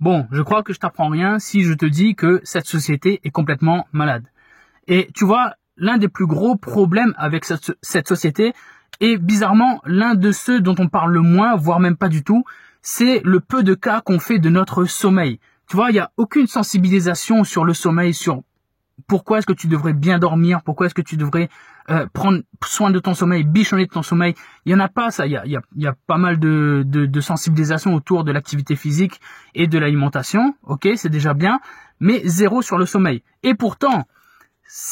Bon, je crois que je t'apprends rien si je te dis que cette société est complètement malade. Et tu vois, l'un des plus gros problèmes avec cette, société est bizarrement l'un de ceux dont on parle le moins, voire même pas du tout, c'est le peu de cas qu'on fait de notre sommeil. Tu vois, il n'y a aucune sensibilisation sur le sommeil, sur pourquoi est-ce que tu devrais bien dormir, pourquoi est-ce que tu devrais euh, prendre soin de ton sommeil, bichonner de ton sommeil? Il y en a pas ça. Il y a, il y a, pas mal de, de, de sensibilisation autour de l'activité physique et de l'alimentation. Ok, c'est déjà bien, mais zéro sur le sommeil. Et pourtant,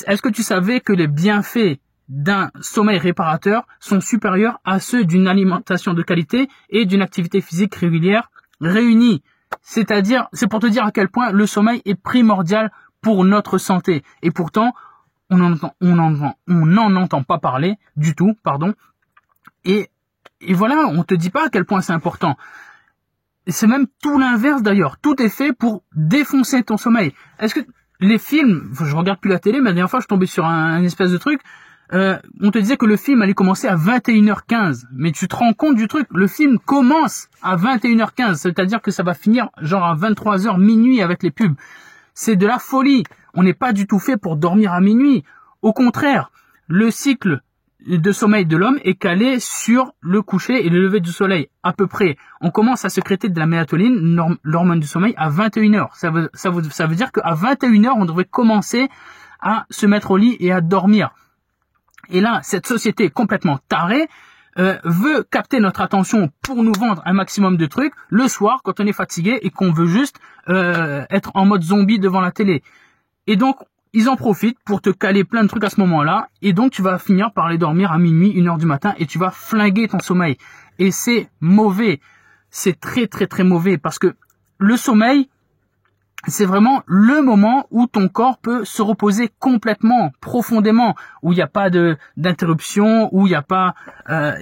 est-ce que tu savais que les bienfaits d'un sommeil réparateur sont supérieurs à ceux d'une alimentation de qualité et d'une activité physique régulière réunie? C'est-à-dire, c'est pour te dire à quel point le sommeil est primordial pour notre santé. Et pourtant, on n'en entend, on on entend pas parler du tout, pardon. Et, et voilà, on te dit pas à quel point c'est important. C'est même tout l'inverse d'ailleurs. Tout est fait pour défoncer ton sommeil. Est-ce que les films, je regarde plus la télé, mais la dernière fois je tombais sur un, espèce de truc. Euh, on te disait que le film allait commencer à 21h15, mais tu te rends compte du truc, le film commence à 21h15, c'est-à-dire que ça va finir genre à 23h minuit avec les pubs. C'est de la folie. On n'est pas du tout fait pour dormir à minuit. Au contraire, le cycle de sommeil de l'homme est calé sur le coucher et le lever du soleil, à peu près. On commence à sécréter de la mélatonine, l'hormone du sommeil, à 21h. Ça veut, dire qu'à 21h, on devrait commencer à se mettre au lit et à dormir. Et là, cette société complètement tarée euh, veut capter notre attention pour nous vendre un maximum de trucs le soir quand on est fatigué et qu'on veut juste euh, être en mode zombie devant la télé. Et donc ils en profitent pour te caler plein de trucs à ce moment-là et donc tu vas finir par aller dormir à minuit, une heure du matin et tu vas flinguer ton sommeil. Et c'est mauvais. C'est très très très mauvais parce que le sommeil, c'est vraiment le moment où ton corps peut se reposer complètement, profondément, où il n'y a pas de d'interruption, où il n'y a pas, euh,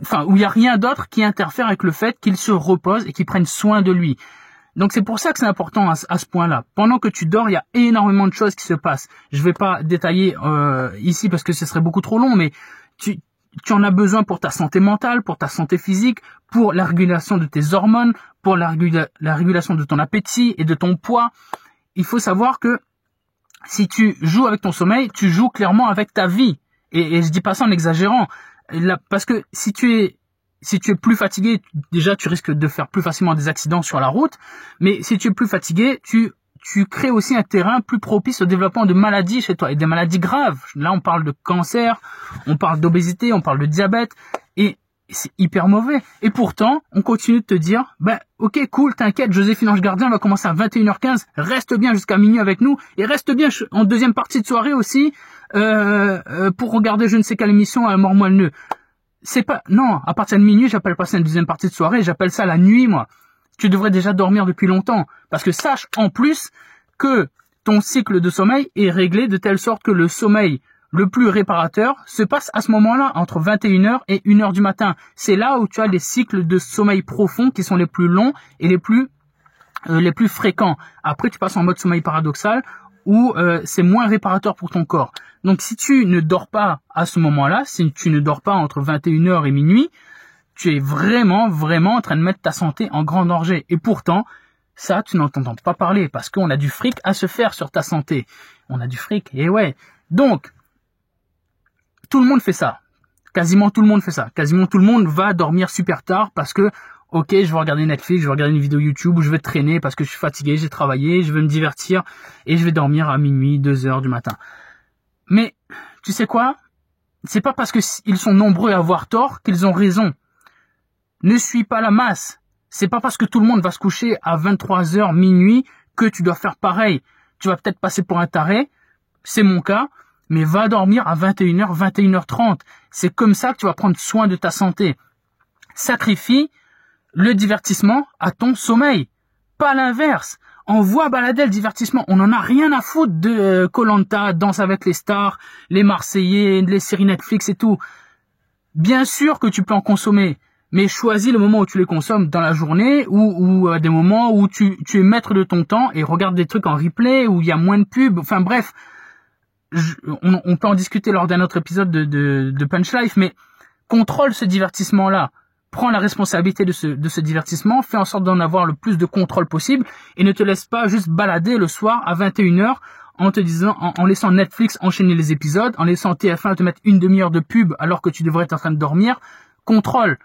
enfin où il n'y a rien d'autre qui interfère avec le fait qu'il se repose et qu'il prenne soin de lui. Donc c'est pour ça que c'est important à, ce point-là. Pendant que tu dors, il y a énormément de choses qui se passent. Je vais pas détailler euh, ici parce que ce serait beaucoup trop long, mais tu, tu en as besoin pour ta santé mentale, pour ta santé physique, pour la régulation de tes hormones, pour la, régulation de ton appétit et de ton poids. Il faut savoir que si tu joues avec ton sommeil, tu joues clairement avec ta vie. Et, je dis pas ça en exagérant, parce que si tu es si tu es plus fatigué, déjà tu risques de faire plus facilement des accidents sur la route, mais si tu es plus fatigué, tu tu crées aussi un terrain plus propice au développement de maladies chez toi et des maladies graves. Là, on parle de cancer, on parle d'obésité, on parle de diabète et c'est hyper mauvais. Et pourtant, on continue de te dire, ben, ok, cool, t'inquiète, Joséphine Ange Gardien va commencer à 21h15, reste bien jusqu'à minuit avec nous et reste bien en deuxième partie de soirée aussi euh, euh, pour regarder je ne sais quelle émission à mort nœud. C'est pas, non, à partir de minuit, j'appelle pas ça une deuxième partie de soirée, j'appelle ça la nuit, moi tu devrais déjà dormir depuis longtemps. Parce que sache en plus que ton cycle de sommeil est réglé de telle sorte que le sommeil le plus réparateur se passe à ce moment-là, entre 21h et 1h du matin. C'est là où tu as les cycles de sommeil profond qui sont les plus longs et les plus euh, les plus fréquents. Après, tu passes en mode sommeil paradoxal où euh, c'est moins réparateur pour ton corps. Donc si tu ne dors pas à ce moment-là, si tu ne dors pas entre 21h et minuit, tu es vraiment, vraiment en train de mettre ta santé en grand danger. Et pourtant, ça, tu n'entends pas parler parce qu'on a du fric à se faire sur ta santé. On a du fric, et ouais. Donc, tout le monde fait ça. Quasiment tout le monde fait ça. Quasiment tout le monde va dormir super tard parce que, ok, je vais regarder Netflix, je vais regarder une vidéo YouTube ou je vais traîner parce que je suis fatigué, j'ai travaillé, je veux me divertir et je vais dormir à minuit, deux heures du matin. Mais, tu sais quoi? C'est pas parce qu'ils sont nombreux à avoir tort qu'ils ont raison. Ne suis pas la masse. C'est pas parce que tout le monde va se coucher à 23 heures minuit que tu dois faire pareil. Tu vas peut-être passer pour un taré. C'est mon cas. Mais va dormir à 21h, 21h30. C'est comme ça que tu vas prendre soin de ta santé. Sacrifie le divertissement à ton sommeil. Pas l'inverse. Envoie balader le divertissement. On n'en a rien à foutre de Colanta, euh, Danse avec les stars, les Marseillais, les séries Netflix et tout. Bien sûr que tu peux en consommer, mais choisis le moment où tu les consommes dans la journée ou, ou à des moments où tu, tu es maître de ton temps et regarde des trucs en replay où il y a moins de pubs. Enfin bref, on, peut en discuter lors d'un autre épisode de, de, de Punch Life, mais contrôle ce divertissement-là. Prends la responsabilité de ce, de ce divertissement, fais en sorte d'en avoir le plus de contrôle possible et ne te laisse pas juste balader le soir à 21h en te disant, en, laissant Netflix enchaîner les épisodes, en laissant TF1 te mettre une demi-heure de pub alors que tu devrais être en train de dormir. Contrôle.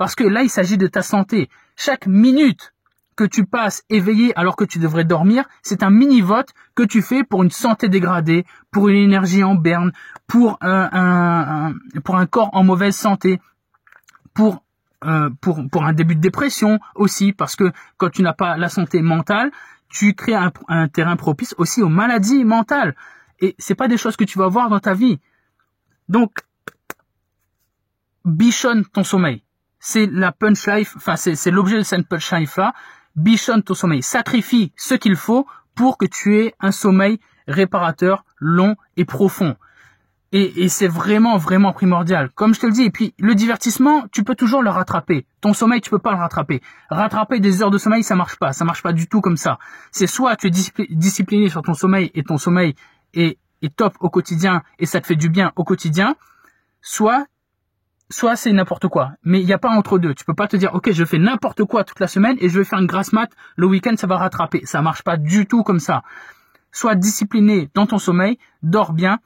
Parce que là, il s'agit de ta santé. Chaque minute que tu passes éveillé alors que tu devrais dormir, c'est un mini-vote que tu fais pour une santé dégradée, pour une énergie en berne, pour un, pour un corps en mauvaise santé, pour euh, pour, pour un début de dépression aussi, parce que quand tu n'as pas la santé mentale, tu crées un, un, terrain propice aussi aux maladies mentales. Et c'est pas des choses que tu vas voir dans ta vie. Donc, bichonne ton sommeil. C'est la punch life, enfin c'est l'objet de cette punch life là bichonne ton sommeil, sacrifie ce qu'il faut pour que tu aies un sommeil réparateur, long et profond. Et, c'est vraiment, vraiment primordial. Comme je te le dis, et puis le divertissement, tu peux toujours le rattraper. Ton sommeil, tu peux pas le rattraper. Rattraper des heures de sommeil, ça marche pas. Ça marche pas du tout comme ça. C'est soit tu es discipliné sur ton sommeil et ton sommeil est, est top au quotidien et ça te fait du bien au quotidien, soit soit c'est n'importe quoi. Mais il n'y a pas entre deux. Tu peux pas te dire, ok, je fais n'importe quoi toute la semaine et je vais faire une grasse mat, le week-end ça va rattraper. Ça marche pas du tout comme ça. Sois discipliné dans ton sommeil, dors bien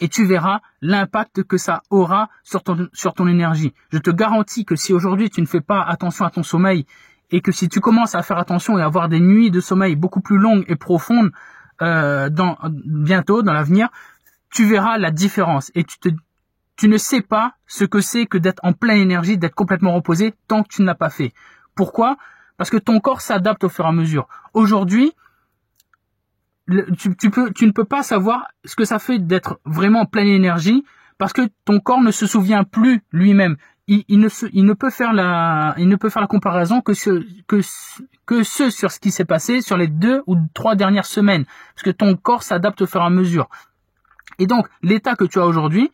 et tu verras l'impact que ça aura sur ton, sur ton énergie. Je te garantis que si aujourd'hui tu ne fais pas attention à ton sommeil et que si tu commences à faire attention et à avoir des nuits de sommeil beaucoup plus longues et profondes euh, dans bientôt dans l'avenir, tu verras la différence et tu te tu ne sais pas ce que c'est que d'être en pleine énergie, d'être complètement reposé tant que tu ne l'as pas fait. Pourquoi? Parce que ton corps s'adapte au fur et à mesure. Aujourd'hui, tu, ne peux pas savoir ce que ça fait d'être vraiment en pleine énergie parce que ton corps ne se souvient plus lui-même. Il, ne peut faire la, comparaison que ce, que, que ce sur ce qui s'est passé sur les deux ou trois dernières semaines. Parce que ton corps s'adapte au fur et à mesure. Et donc, l'état que tu as aujourd'hui,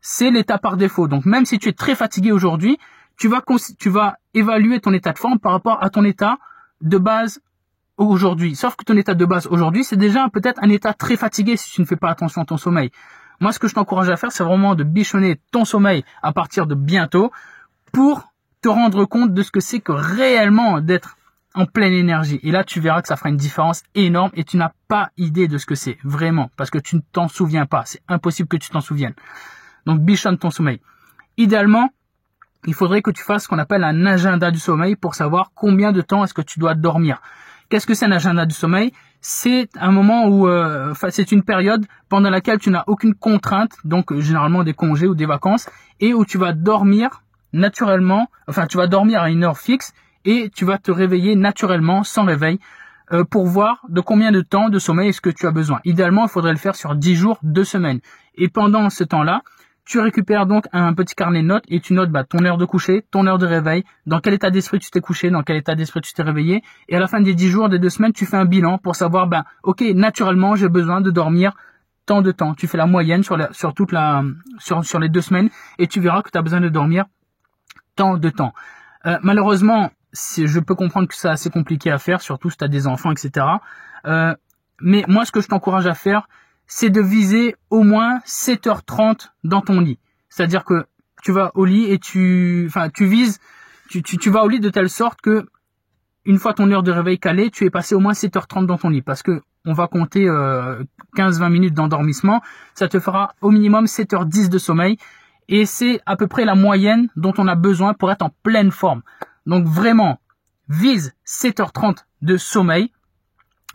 c'est l'état par défaut. Donc même si tu es très fatigué aujourd'hui, tu vas, tu vas évaluer ton état de forme par rapport à ton état de base aujourd'hui. Sauf que ton état de base aujourd'hui, c'est déjà peut-être un état très fatigué si tu ne fais pas attention à ton sommeil. Moi, ce que je t'encourage à faire, c'est vraiment de bichonner ton sommeil à partir de bientôt pour te rendre compte de ce que c'est que réellement d'être en pleine énergie. Et là, tu verras que ça fera une différence énorme et tu n'as pas idée de ce que c'est, vraiment, parce que tu ne t'en souviens pas. C'est impossible que tu t'en souviennes. Donc bichonne ton sommeil. Idéalement, il faudrait que tu fasses ce qu'on appelle un agenda du sommeil pour savoir combien de temps est-ce que tu dois dormir. Qu'est-ce que c'est un agenda du sommeil? C'est un moment où, euh, c'est une période pendant laquelle tu n'as aucune contrainte, donc euh, généralement des congés ou des vacances, et où tu vas dormir naturellement, enfin, tu vas dormir à une heure fixe et tu vas te réveiller naturellement sans réveil euh, pour voir de combien de temps de sommeil est-ce que tu as besoin. Idéalement, il faudrait le faire sur 10 jours, 2 semaines. Et pendant ce temps-là, tu récupères donc un petit carnet de notes et tu notes bah, ton heure de coucher, ton heure de réveil, dans quel état d'esprit tu t'es couché, dans quel état d'esprit tu t'es réveillé. Et à la fin des 10 jours, des deux semaines, tu fais un bilan pour savoir, ben, ok, naturellement, j'ai besoin de dormir tant de temps. Tu fais la moyenne sur, sur toute la, sur, sur les deux semaines et tu verras que tu as besoin de dormir tant de temps. Euh, malheureusement, je peux comprendre que c'est assez compliqué à faire, surtout si tu as des enfants, etc. Euh, mais moi, ce que je t'encourage à faire, c'est de viser au moins 7h30 dans ton lit. C'est-à-dire que tu vas au lit et tu, enfin, tu vises, tu, tu, vas au lit de telle sorte que une fois ton heure de réveil calée, tu es passé au moins 7h30 dans ton lit parce que on va compter euh, 15-20 minutes d'endormissement, ça te fera au minimum 7h10 de sommeil et c'est à peu près la moyenne dont on a besoin pour être en pleine forme. Donc vraiment, vise 7h30 de sommeil,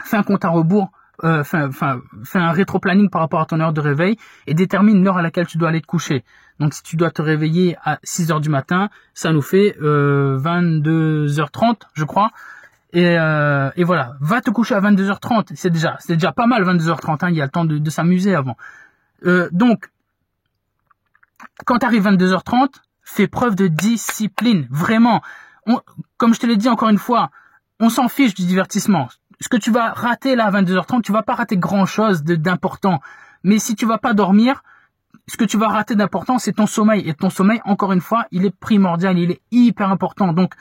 fais un compte à rebours euh, fais un rétro-planning par rapport à ton heure de réveil et détermine l'heure à laquelle tu dois aller te coucher. Donc si tu dois te réveiller à 6 heures du matin, ça nous fait euh, 22h30, je crois. Et, euh, et, voilà, va te coucher à 22h30. C'est déjà, c'est déjà pas mal 22h30. Hein, il y a le temps de, s'amuser avant. Euh, donc, quand tu arrives 22h30, fais preuve de discipline, vraiment. comme je te l'ai dit encore une fois, on s'en fiche du divertissement. Ce que tu vas rater là à 22h30, tu vas pas rater grand chose d'important. Mais si tu vas pas dormir, ce que tu vas rater d'important, c'est ton sommeil. Et ton sommeil, encore une fois, il est primordial, il est hyper important. Donc,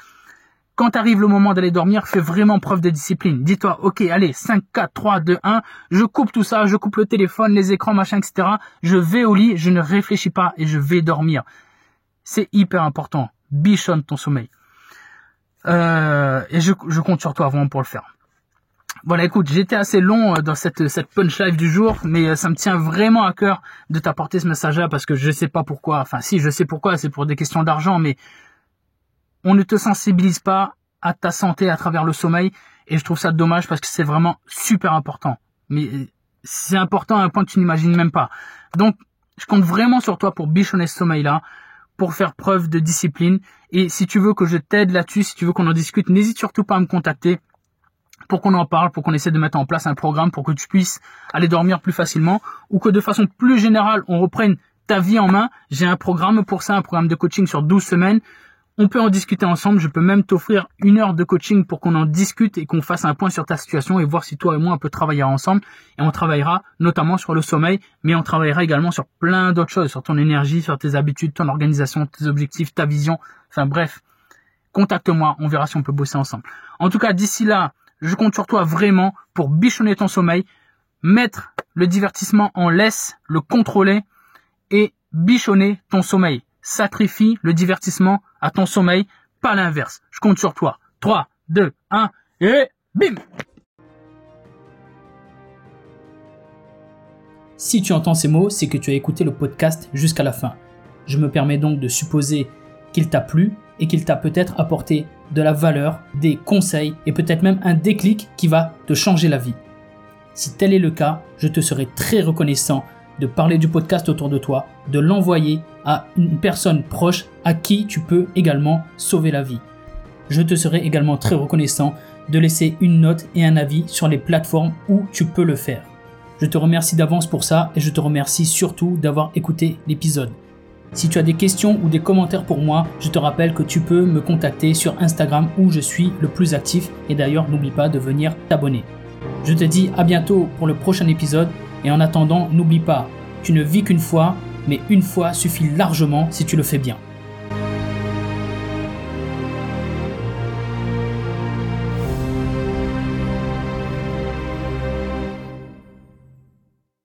quand arrive le moment d'aller dormir, fais vraiment preuve de discipline. Dis-toi, ok, allez, 5, 4, 3, 2, 1, je coupe tout ça, je coupe le téléphone, les écrans, machin, etc. Je vais au lit, je ne réfléchis pas et je vais dormir. C'est hyper important. Bichonne ton sommeil. Euh, et je, je compte sur toi vraiment pour le faire. Voilà, écoute, j'étais assez long euh, dans cette, cette punch live du jour, mais euh, ça me tient vraiment à cœur de t'apporter ce message-là parce que je sais pas pourquoi. Enfin, si, je sais pourquoi, c'est pour des questions d'argent, mais on ne te sensibilise pas à ta santé à travers le sommeil et je trouve ça dommage parce que c'est vraiment super important. Mais euh, c'est important à un point que tu n'imagines même pas. Donc, je compte vraiment sur toi pour bichonner ce sommeil-là, pour faire preuve de discipline. Et si tu veux que je t'aide là-dessus, si tu veux qu'on en discute, n'hésite surtout pas à me contacter pour qu'on en parle, pour qu'on essaie de mettre en place un programme pour que tu puisses aller dormir plus facilement ou que de façon plus générale, on reprenne ta vie en main. J'ai un programme pour ça, un programme de coaching sur 12 semaines on peut en discuter ensemble. Je peux même t'offrir une heure de coaching pour qu'on en discute et qu'on fasse un point sur ta situation et voir si toi et moi on peut travailler ensemble. Et on travaillera notamment sur le sommeil, mais on travaillera également sur plein d'autres choses, sur ton énergie, sur tes habitudes, ton organisation, tes objectifs, ta vision. Enfin bref, contacte-moi, on verra si on peut bosser ensemble. En tout cas, d'ici là, je compte sur toi vraiment pour bichonner ton sommeil, mettre le divertissement en laisse, le contrôler et bichonner ton sommeil. Sacrifie le divertissement à ton sommeil, pas l'inverse. Je compte sur toi. 3, 2, 1 et bim Si tu entends ces mots, c'est que tu as écouté le podcast jusqu'à la fin. Je me permets donc de supposer qu'il t'a plu et qu'il t'a peut-être apporté de la valeur, des conseils et peut-être même un déclic qui va te changer la vie. Si tel est le cas, je te serai très reconnaissant de parler du podcast autour de toi, de l'envoyer à une personne proche à qui tu peux également sauver la vie. Je te serai également très reconnaissant de laisser une note et un avis sur les plateformes où tu peux le faire. Je te remercie d'avance pour ça et je te remercie surtout d'avoir écouté l'épisode. Si tu as des questions ou des commentaires pour moi, je te rappelle que tu peux me contacter sur Instagram où je suis le plus actif et d'ailleurs n'oublie pas de venir t'abonner. Je te dis à bientôt pour le prochain épisode et en attendant, n'oublie pas, tu ne vis qu'une fois, mais une fois suffit largement si tu le fais bien.